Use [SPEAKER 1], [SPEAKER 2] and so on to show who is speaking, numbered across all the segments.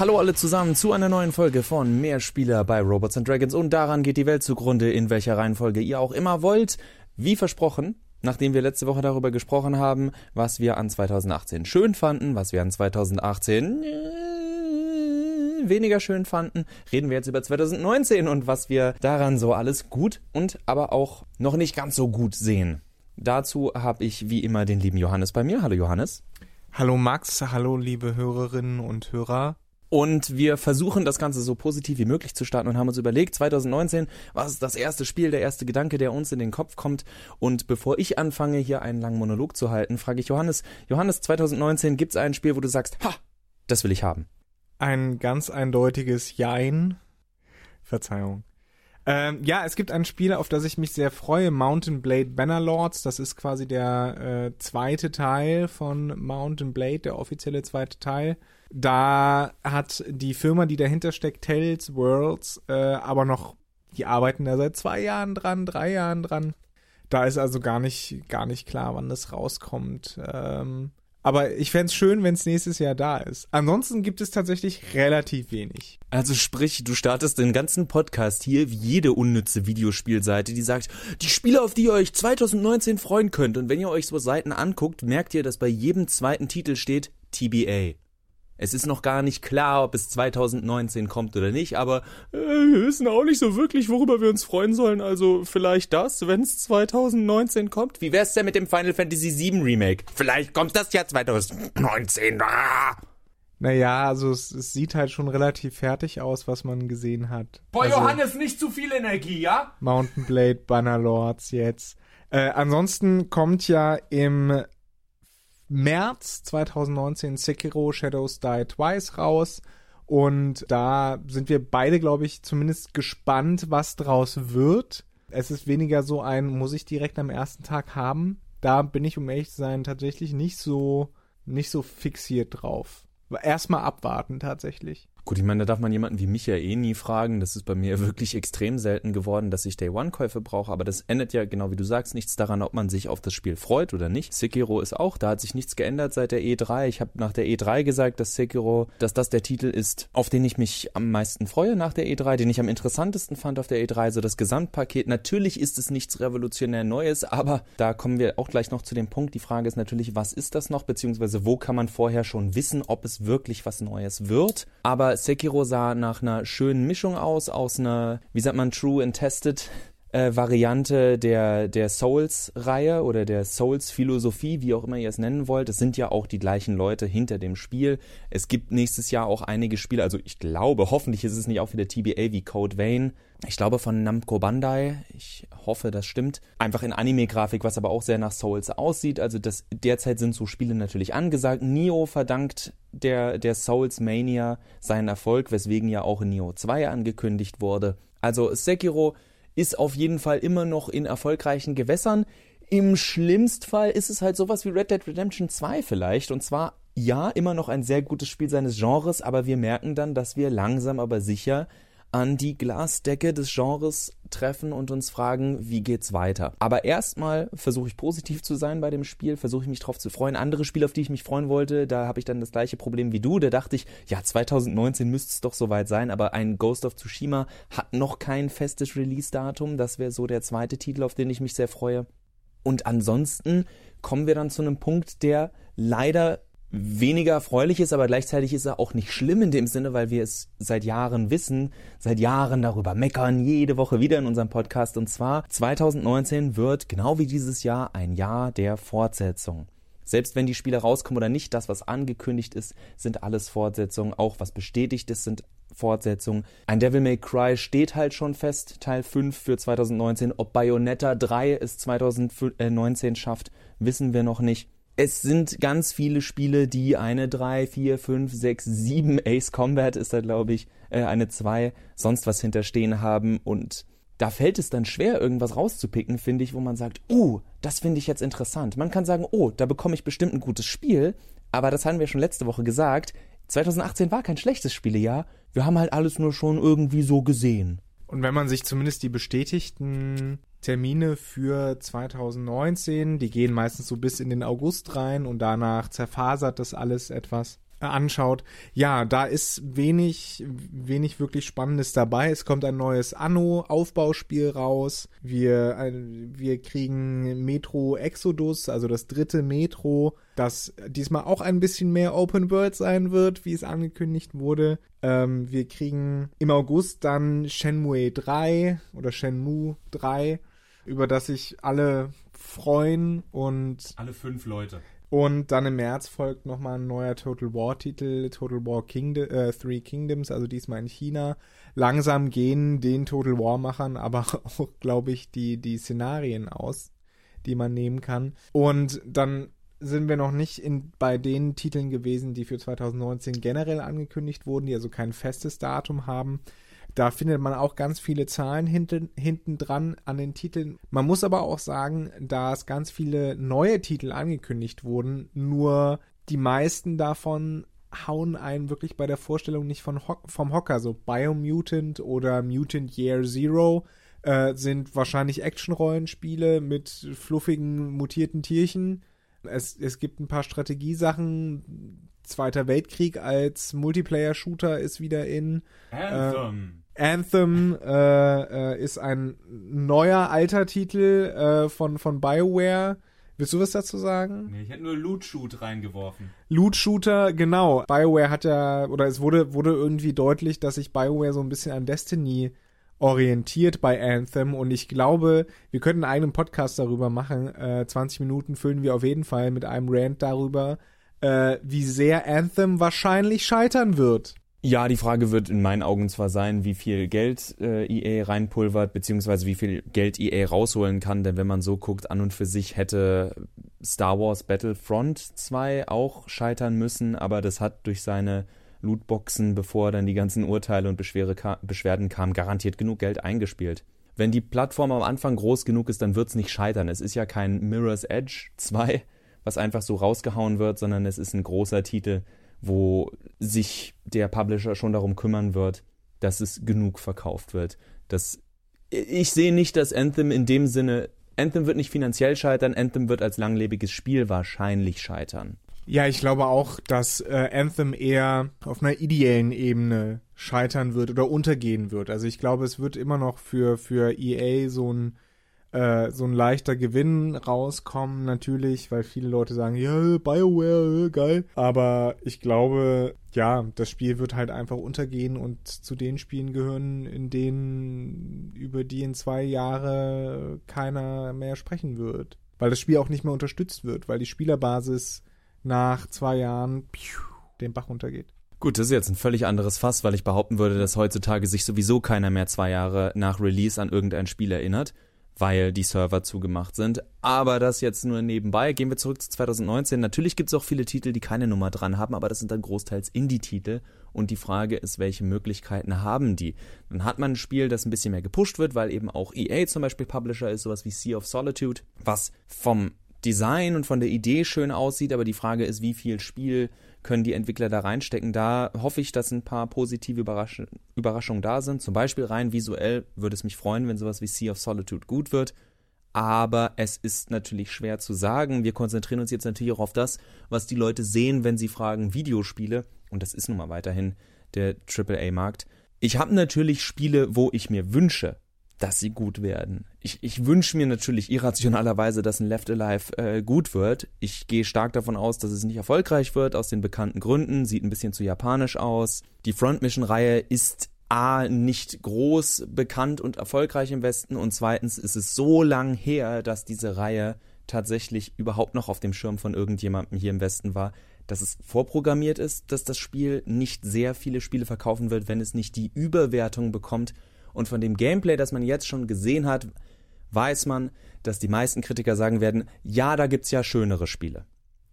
[SPEAKER 1] Hallo alle zusammen zu einer neuen Folge von Mehrspieler bei Robots and Dragons und daran geht die Welt zugrunde, in welcher Reihenfolge ihr auch immer wollt. Wie versprochen, nachdem wir letzte Woche darüber gesprochen haben, was wir an 2018 schön fanden, was wir an 2018 äh, weniger schön fanden, reden wir jetzt über 2019 und was wir daran so alles gut und aber auch noch nicht ganz so gut sehen. Dazu habe ich wie immer den lieben Johannes bei mir. Hallo Johannes.
[SPEAKER 2] Hallo Max, hallo liebe Hörerinnen und Hörer.
[SPEAKER 1] Und wir versuchen das Ganze so positiv wie möglich zu starten und haben uns überlegt, 2019, was ist das erste Spiel, der erste Gedanke, der uns in den Kopf kommt. Und bevor ich anfange, hier einen langen Monolog zu halten, frage ich Johannes, Johannes, 2019 gibt es ein Spiel, wo du sagst, ha, das will ich haben.
[SPEAKER 2] Ein ganz eindeutiges Jein. Verzeihung. Ähm, ja, es gibt ein Spiel, auf das ich mich sehr freue, Mountain Blade Bannerlords. Das ist quasi der äh, zweite Teil von Mountain Blade, der offizielle zweite Teil. Da hat die Firma, die dahinter steckt, Tales Worlds, äh, aber noch, die arbeiten da seit zwei Jahren dran, drei Jahren dran. Da ist also gar nicht, gar nicht klar, wann das rauskommt. Ähm, aber ich fände schön, wenn es nächstes Jahr da ist. Ansonsten gibt es tatsächlich relativ wenig.
[SPEAKER 1] Also sprich, du startest den ganzen Podcast hier wie jede unnütze Videospielseite, die sagt, die Spiele, auf die ihr euch 2019 freuen könnt. Und wenn ihr euch so Seiten anguckt, merkt ihr, dass bei jedem zweiten Titel steht TBA. Es ist noch gar nicht klar, ob es 2019 kommt oder nicht, aber äh, wir wissen auch nicht so wirklich, worüber wir uns freuen sollen. Also vielleicht das, wenn es 2019 kommt. Wie wär's denn mit dem Final Fantasy VII Remake? Vielleicht kommt das ja 2019. Ah!
[SPEAKER 2] Naja, also es, es sieht halt schon relativ fertig aus, was man gesehen hat.
[SPEAKER 1] Boah,
[SPEAKER 2] also,
[SPEAKER 1] Johannes, nicht zu viel Energie, ja?
[SPEAKER 2] Mountain Blade Bannerlords jetzt. Äh, ansonsten kommt ja im März 2019 Sekiro Shadows Die Twice raus. Und da sind wir beide, glaube ich, zumindest gespannt, was draus wird. Es ist weniger so ein, muss ich direkt am ersten Tag haben. Da bin ich, um ehrlich zu sein, tatsächlich nicht so, nicht so fixiert drauf. Erstmal abwarten, tatsächlich.
[SPEAKER 1] Gut, ich meine, da darf man jemanden wie mich ja eh nie fragen. Das ist bei mir wirklich extrem selten geworden, dass ich Day-One-Käufe brauche. Aber das ändert ja, genau wie du sagst, nichts daran, ob man sich auf das Spiel freut oder nicht. Sekiro ist auch, da hat sich nichts geändert seit der E3. Ich habe nach der E3 gesagt, dass Sekiro, dass das der Titel ist, auf den ich mich am meisten freue nach der E3, den ich am interessantesten fand auf der E3. So das Gesamtpaket. Natürlich ist es nichts revolutionär Neues, aber da kommen wir auch gleich noch zu dem Punkt. Die Frage ist natürlich, was ist das noch, beziehungsweise wo kann man vorher schon wissen, ob es wirklich was Neues wird. Aber Sekiro sah nach einer schönen Mischung aus, aus einer, wie sagt man, True and Tested äh, Variante der, der Souls-Reihe oder der Souls-Philosophie, wie auch immer ihr es nennen wollt. Es sind ja auch die gleichen Leute hinter dem Spiel. Es gibt nächstes Jahr auch einige Spiele, also ich glaube, hoffentlich ist es nicht auch wieder TBA wie Code Vein. Ich glaube von Namco Bandai. Ich hoffe, das stimmt. Einfach in Anime-Grafik, was aber auch sehr nach Souls aussieht. Also das, derzeit sind so Spiele natürlich angesagt. Nio verdankt der, der Souls Mania seinen Erfolg, weswegen ja auch Nio 2 angekündigt wurde. Also Sekiro ist auf jeden Fall immer noch in erfolgreichen Gewässern. Im Schlimmstfall ist es halt sowas wie Red Dead Redemption 2 vielleicht. Und zwar, ja, immer noch ein sehr gutes Spiel seines Genres, aber wir merken dann, dass wir langsam aber sicher an die Glasdecke des Genres treffen und uns fragen, wie geht's weiter. Aber erstmal versuche ich positiv zu sein bei dem Spiel, versuche ich mich drauf zu freuen. Andere Spiele, auf die ich mich freuen wollte, da habe ich dann das gleiche Problem wie du. Da dachte ich, ja, 2019 müsste es doch soweit sein, aber ein Ghost of Tsushima hat noch kein festes Release-Datum. Das wäre so der zweite Titel, auf den ich mich sehr freue. Und ansonsten kommen wir dann zu einem Punkt, der leider weniger erfreulich ist, aber gleichzeitig ist er auch nicht schlimm in dem Sinne, weil wir es seit Jahren wissen, seit Jahren darüber meckern, jede Woche wieder in unserem Podcast. Und zwar 2019 wird genau wie dieses Jahr ein Jahr der Fortsetzung. Selbst wenn die Spiele rauskommen oder nicht, das, was angekündigt ist, sind alles Fortsetzungen. Auch was bestätigt ist, sind Fortsetzungen. Ein Devil May Cry steht halt schon fest, Teil 5 für 2019. Ob Bayonetta 3 es 2019 schafft, wissen wir noch nicht es sind ganz viele Spiele, die eine 3, 4, 5, 6, 7 Ace Combat ist da, glaube ich, äh, eine 2, sonst was hinterstehen haben und da fällt es dann schwer, irgendwas rauszupicken, finde ich, wo man sagt, uh, das finde ich jetzt interessant. Man kann sagen, oh, da bekomme ich bestimmt ein gutes Spiel, aber das haben wir schon letzte Woche gesagt. 2018 war kein schlechtes Spielejahr. Wir haben halt alles nur schon irgendwie so gesehen.
[SPEAKER 2] Und wenn man sich zumindest die bestätigten Termine für 2019, die gehen meistens so bis in den August rein und danach zerfasert das alles etwas. Anschaut, ja, da ist wenig, wenig wirklich Spannendes dabei. Es kommt ein neues Anno-Aufbauspiel raus. Wir, wir kriegen Metro Exodus, also das dritte Metro, das diesmal auch ein bisschen mehr Open World sein wird, wie es angekündigt wurde. Ähm, wir kriegen im August dann Shenmue 3 oder Shenmue 3, über das sich alle freuen und
[SPEAKER 1] alle fünf Leute.
[SPEAKER 2] Und dann im März folgt nochmal ein neuer Total War-Titel, Total War Kingdom, äh, Three Kingdoms, also diesmal in China. Langsam gehen den Total War-Machern aber auch, glaube ich, die, die Szenarien aus, die man nehmen kann. Und dann sind wir noch nicht in, bei den Titeln gewesen, die für 2019 generell angekündigt wurden, die also kein festes Datum haben. Da findet man auch ganz viele Zahlen hinten, hinten dran an den Titeln. Man muss aber auch sagen, dass ganz viele neue Titel angekündigt wurden, nur die meisten davon hauen einen wirklich bei der Vorstellung nicht von Ho vom Hocker. So Biomutant oder Mutant Year Zero äh, sind wahrscheinlich Action-Rollenspiele mit fluffigen, mutierten Tierchen. Es, es gibt ein paar Strategiesachen. Zweiter Weltkrieg als Multiplayer-Shooter ist wieder in.
[SPEAKER 1] Anthem.
[SPEAKER 2] Äh, Anthem äh, äh, ist ein neuer alter Titel äh, von, von BioWare. Willst du was dazu sagen?
[SPEAKER 1] Nee, ich hätte nur Loot Shoot reingeworfen.
[SPEAKER 2] Loot Shooter, genau. BioWare hat ja, oder es wurde, wurde irgendwie deutlich, dass sich BioWare so ein bisschen an Destiny orientiert bei Anthem und ich glaube, wir könnten einen eigenen Podcast darüber machen. Äh, 20 Minuten füllen wir auf jeden Fall mit einem Rant darüber, äh, wie sehr Anthem wahrscheinlich scheitern wird.
[SPEAKER 1] Ja, die Frage wird in meinen Augen zwar sein, wie viel Geld äh, EA reinpulvert, beziehungsweise wie viel Geld EA rausholen kann, denn wenn man so guckt, an und für sich hätte Star Wars Battlefront 2 auch scheitern müssen, aber das hat durch seine Lootboxen, bevor dann die ganzen Urteile und Beschwere, Beschwerden kamen, garantiert genug Geld eingespielt. Wenn die Plattform am Anfang groß genug ist, dann wird's nicht scheitern. Es ist ja kein Mirror's Edge 2, was einfach so rausgehauen wird, sondern es ist ein großer Titel, wo sich der Publisher schon darum kümmern wird, dass es genug verkauft wird. Das, ich sehe nicht, dass Anthem in dem Sinne, Anthem wird nicht finanziell scheitern, Anthem wird als langlebiges Spiel wahrscheinlich scheitern.
[SPEAKER 2] Ja, ich glaube auch, dass äh, Anthem eher auf einer ideellen Ebene scheitern wird oder untergehen wird. Also ich glaube, es wird immer noch für, für EA so ein äh, so ein leichter Gewinn rauskommen, natürlich, weil viele Leute sagen, ja, BioWare, äh, geil. Aber ich glaube, ja, das Spiel wird halt einfach untergehen und zu den Spielen gehören, in denen über die in zwei Jahre keiner mehr sprechen wird. Weil das Spiel auch nicht mehr unterstützt wird, weil die Spielerbasis nach zwei Jahren piu, den Bach runtergeht.
[SPEAKER 1] Gut, das ist jetzt ein völlig anderes Fass, weil ich behaupten würde, dass heutzutage sich sowieso keiner mehr zwei Jahre nach Release an irgendein Spiel erinnert weil die Server zugemacht sind. Aber das jetzt nur nebenbei. Gehen wir zurück zu 2019. Natürlich gibt es auch viele Titel, die keine Nummer dran haben, aber das sind dann großteils Indie-Titel. Und die Frage ist, welche Möglichkeiten haben die? Dann hat man ein Spiel, das ein bisschen mehr gepusht wird, weil eben auch EA zum Beispiel Publisher ist, sowas wie Sea of Solitude, was vom Design und von der Idee schön aussieht, aber die Frage ist, wie viel Spiel können die Entwickler da reinstecken. Da hoffe ich, dass ein paar positive Überrasch Überraschungen da sind. Zum Beispiel rein visuell würde es mich freuen, wenn sowas wie Sea of Solitude gut wird. Aber es ist natürlich schwer zu sagen. Wir konzentrieren uns jetzt natürlich auch auf das, was die Leute sehen, wenn sie fragen Videospiele. Und das ist nun mal weiterhin der AAA-Markt. Ich habe natürlich Spiele, wo ich mir wünsche, dass sie gut werden. Ich, ich wünsche mir natürlich irrationalerweise, dass ein Left Alive äh, gut wird. Ich gehe stark davon aus, dass es nicht erfolgreich wird, aus den bekannten Gründen. Sieht ein bisschen zu japanisch aus. Die Front Mission-Reihe ist A, nicht groß bekannt und erfolgreich im Westen und zweitens ist es so lang her, dass diese Reihe tatsächlich überhaupt noch auf dem Schirm von irgendjemandem hier im Westen war, dass es vorprogrammiert ist, dass das Spiel nicht sehr viele Spiele verkaufen wird, wenn es nicht die Überwertung bekommt, und von dem Gameplay, das man jetzt schon gesehen hat, weiß man, dass die meisten Kritiker sagen werden, ja, da gibt's ja schönere Spiele.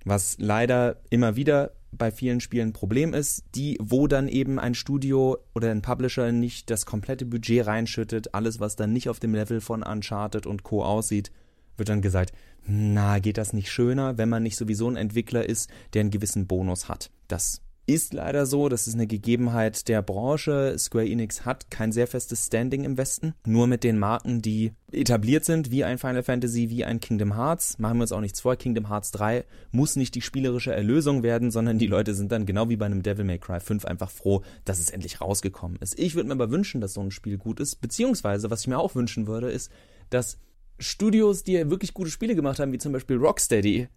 [SPEAKER 1] Was leider immer wieder bei vielen Spielen ein Problem ist, die, wo dann eben ein Studio oder ein Publisher nicht das komplette Budget reinschüttet, alles, was dann nicht auf dem Level von Uncharted und Co. aussieht, wird dann gesagt, na, geht das nicht schöner, wenn man nicht sowieso ein Entwickler ist, der einen gewissen Bonus hat. Das ist leider so, das ist eine Gegebenheit der Branche. Square Enix hat kein sehr festes Standing im Westen. Nur mit den Marken, die etabliert sind, wie ein Final Fantasy, wie ein Kingdom Hearts. Machen wir uns auch nichts vor. Kingdom Hearts 3 muss nicht die spielerische Erlösung werden, sondern die Leute sind dann genau wie bei einem Devil May Cry 5 einfach froh, dass es endlich rausgekommen ist. Ich würde mir aber wünschen, dass so ein Spiel gut ist. Beziehungsweise, was ich mir auch wünschen würde, ist, dass Studios, die ja wirklich gute Spiele gemacht haben, wie zum Beispiel Rocksteady,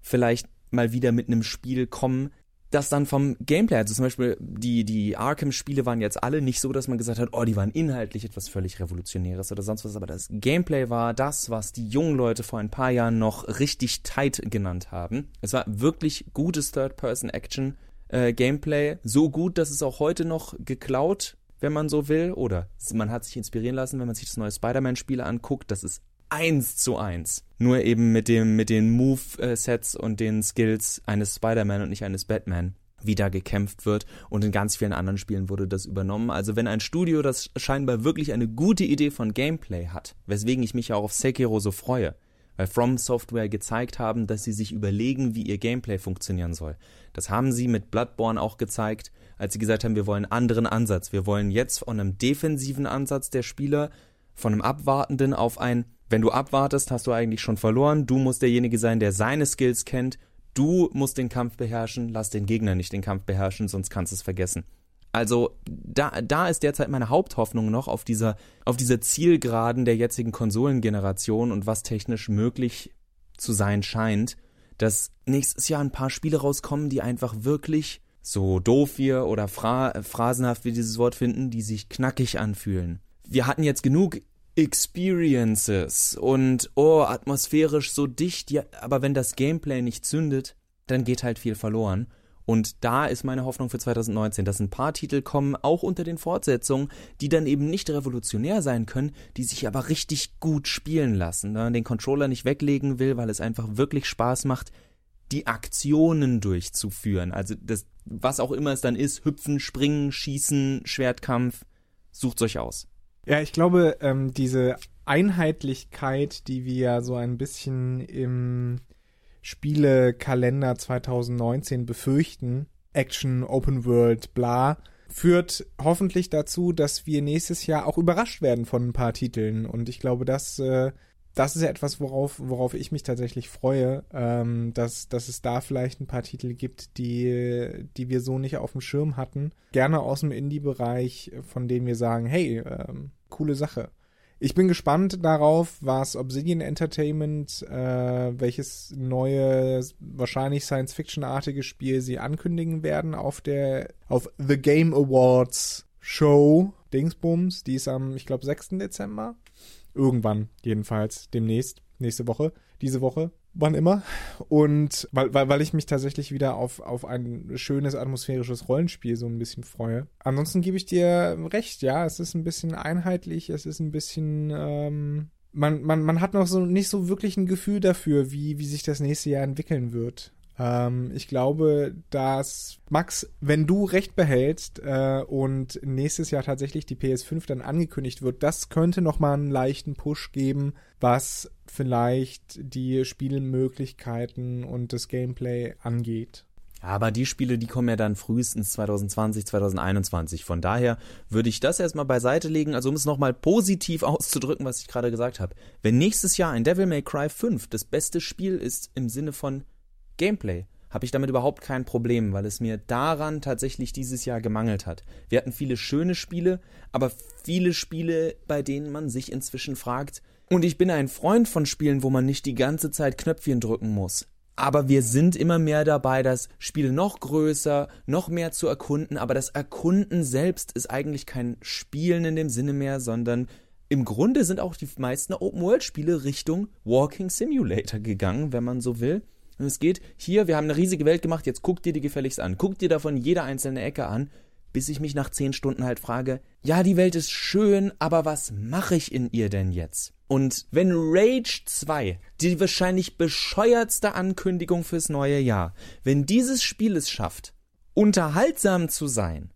[SPEAKER 1] vielleicht mal wieder mit einem Spiel kommen, das dann vom Gameplay, also zum Beispiel die, die Arkham-Spiele waren jetzt alle nicht so, dass man gesagt hat, oh, die waren inhaltlich etwas völlig Revolutionäres oder sonst was, aber das Gameplay war das, was die jungen Leute vor ein paar Jahren noch richtig tight genannt haben. Es war wirklich gutes Third-Person-Action-Gameplay, äh, so gut, dass es auch heute noch geklaut, wenn man so will, oder man hat sich inspirieren lassen, wenn man sich das neue Spider-Man-Spiel anguckt, das ist eins zu eins. Nur eben mit dem, mit den Move-Sets und den Skills eines Spider-Man und nicht eines Batman wie da gekämpft wird und in ganz vielen anderen Spielen wurde das übernommen. Also wenn ein Studio, das scheinbar wirklich eine gute Idee von Gameplay hat, weswegen ich mich ja auch auf Sekiro so freue, weil From Software gezeigt haben, dass sie sich überlegen, wie ihr Gameplay funktionieren soll. Das haben sie mit Bloodborne auch gezeigt, als sie gesagt haben, wir wollen einen anderen Ansatz. Wir wollen jetzt von einem defensiven Ansatz der Spieler, von einem abwartenden auf ein wenn du abwartest, hast du eigentlich schon verloren. Du musst derjenige sein, der seine Skills kennt. Du musst den Kampf beherrschen. Lass den Gegner nicht den Kampf beherrschen, sonst kannst du es vergessen. Also da, da ist derzeit meine Haupthoffnung noch auf dieser, auf dieser Zielgeraden der jetzigen Konsolengeneration und was technisch möglich zu sein scheint, dass nächstes Jahr ein paar Spiele rauskommen, die einfach wirklich so doof wir oder phra phrasenhaft wir dieses Wort finden, die sich knackig anfühlen. Wir hatten jetzt genug Experiences und oh, atmosphärisch so dicht, ja, aber wenn das Gameplay nicht zündet, dann geht halt viel verloren. Und da ist meine Hoffnung für 2019, dass ein paar Titel kommen, auch unter den Fortsetzungen, die dann eben nicht revolutionär sein können, die sich aber richtig gut spielen lassen. Wenn man den Controller nicht weglegen will, weil es einfach wirklich Spaß macht, die Aktionen durchzuführen. Also das, was auch immer es dann ist, hüpfen, springen, schießen, Schwertkampf, sucht euch aus.
[SPEAKER 2] Ja, ich glaube, ähm, diese Einheitlichkeit, die wir so ein bisschen im Spielekalender 2019 befürchten, Action, Open World, bla, führt hoffentlich dazu, dass wir nächstes Jahr auch überrascht werden von ein paar Titeln. Und ich glaube, das äh, das ist ja etwas, worauf, worauf ich mich tatsächlich freue, ähm, dass, dass es da vielleicht ein paar Titel gibt, die, die wir so nicht auf dem Schirm hatten. Gerne aus dem Indie-Bereich, von denen wir sagen, hey, ähm, coole Sache. Ich bin gespannt darauf, was Obsidian Entertainment, äh, welches neue, wahrscheinlich Science-Fiction-artige Spiel sie ankündigen werden auf der, auf The Game Awards Show Dingsbums. Die ist am, ich glaube, 6. Dezember. Irgendwann, jedenfalls, demnächst, nächste Woche, diese Woche, wann immer. Und weil, weil, weil ich mich tatsächlich wieder auf, auf ein schönes atmosphärisches Rollenspiel so ein bisschen freue. Ansonsten gebe ich dir recht, ja, es ist ein bisschen einheitlich, es ist ein bisschen, ähm, man, man, man hat noch so nicht so wirklich ein Gefühl dafür, wie, wie sich das nächste Jahr entwickeln wird. Ähm, ich glaube, dass Max, wenn du recht behältst äh, und nächstes Jahr tatsächlich die PS5 dann angekündigt wird, das könnte noch mal einen leichten Push geben, was vielleicht die Spielmöglichkeiten und das Gameplay angeht.
[SPEAKER 1] Aber die Spiele, die kommen ja dann frühestens 2020, 2021. Von daher würde ich das erstmal beiseite legen. Also um es nochmal positiv auszudrücken, was ich gerade gesagt habe. Wenn nächstes Jahr ein Devil May Cry 5 das beste Spiel ist im Sinne von Gameplay habe ich damit überhaupt kein Problem, weil es mir daran tatsächlich dieses Jahr gemangelt hat. Wir hatten viele schöne Spiele, aber viele Spiele, bei denen man sich inzwischen fragt, und ich bin ein Freund von Spielen, wo man nicht die ganze Zeit Knöpfchen drücken muss. Aber wir sind immer mehr dabei, das Spiel noch größer, noch mehr zu erkunden, aber das Erkunden selbst ist eigentlich kein Spielen in dem Sinne mehr, sondern im Grunde sind auch die meisten Open-World-Spiele Richtung Walking Simulator gegangen, wenn man so will. Und es geht hier, wir haben eine riesige Welt gemacht, jetzt guck dir die gefälligst an. Guck dir davon jede einzelne Ecke an, bis ich mich nach zehn Stunden halt frage, ja, die Welt ist schön, aber was mache ich in ihr denn jetzt? Und wenn Rage 2, die wahrscheinlich bescheuertste Ankündigung fürs neue Jahr, wenn dieses Spiel es schafft, unterhaltsam zu sein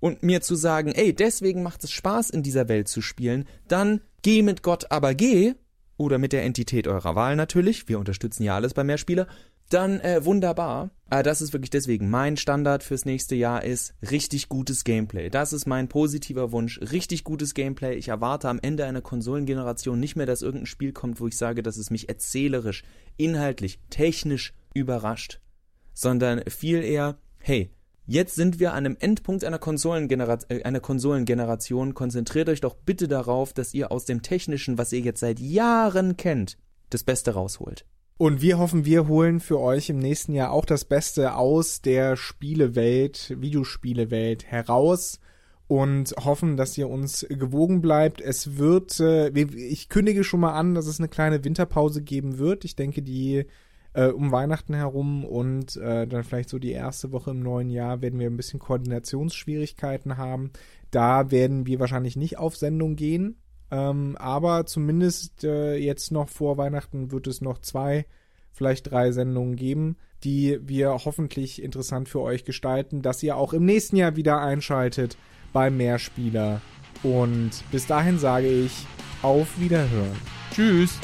[SPEAKER 1] und mir zu sagen, ey, deswegen macht es Spaß in dieser Welt zu spielen, dann geh mit Gott, aber geh, oder mit der Entität eurer Wahl natürlich, wir unterstützen ja alles bei Mehrspieler, dann äh, wunderbar. Aber das ist wirklich deswegen mein Standard fürs nächste Jahr ist richtig gutes Gameplay. Das ist mein positiver Wunsch. Richtig gutes Gameplay. Ich erwarte am Ende einer Konsolengeneration nicht mehr, dass irgendein Spiel kommt, wo ich sage, dass es mich erzählerisch, inhaltlich, technisch überrascht, sondern viel eher, hey, Jetzt sind wir an einem Endpunkt einer, Konsolengenera äh, einer Konsolengeneration. Konzentriert euch doch bitte darauf, dass ihr aus dem Technischen, was ihr jetzt seit Jahren kennt, das Beste rausholt.
[SPEAKER 2] Und wir hoffen, wir holen für euch im nächsten Jahr auch das Beste aus der Spielewelt, Videospielewelt heraus und hoffen, dass ihr uns gewogen bleibt. Es wird, äh, ich kündige schon mal an, dass es eine kleine Winterpause geben wird. Ich denke, die äh, um Weihnachten herum und äh, dann vielleicht so die erste Woche im neuen Jahr werden wir ein bisschen Koordinationsschwierigkeiten haben. Da werden wir wahrscheinlich nicht auf Sendung gehen, ähm, aber zumindest äh, jetzt noch vor Weihnachten wird es noch zwei, vielleicht drei Sendungen geben, die wir hoffentlich interessant für euch gestalten, dass ihr auch im nächsten Jahr wieder einschaltet bei Mehrspieler. Und bis dahin sage ich auf Wiederhören.
[SPEAKER 1] Tschüss.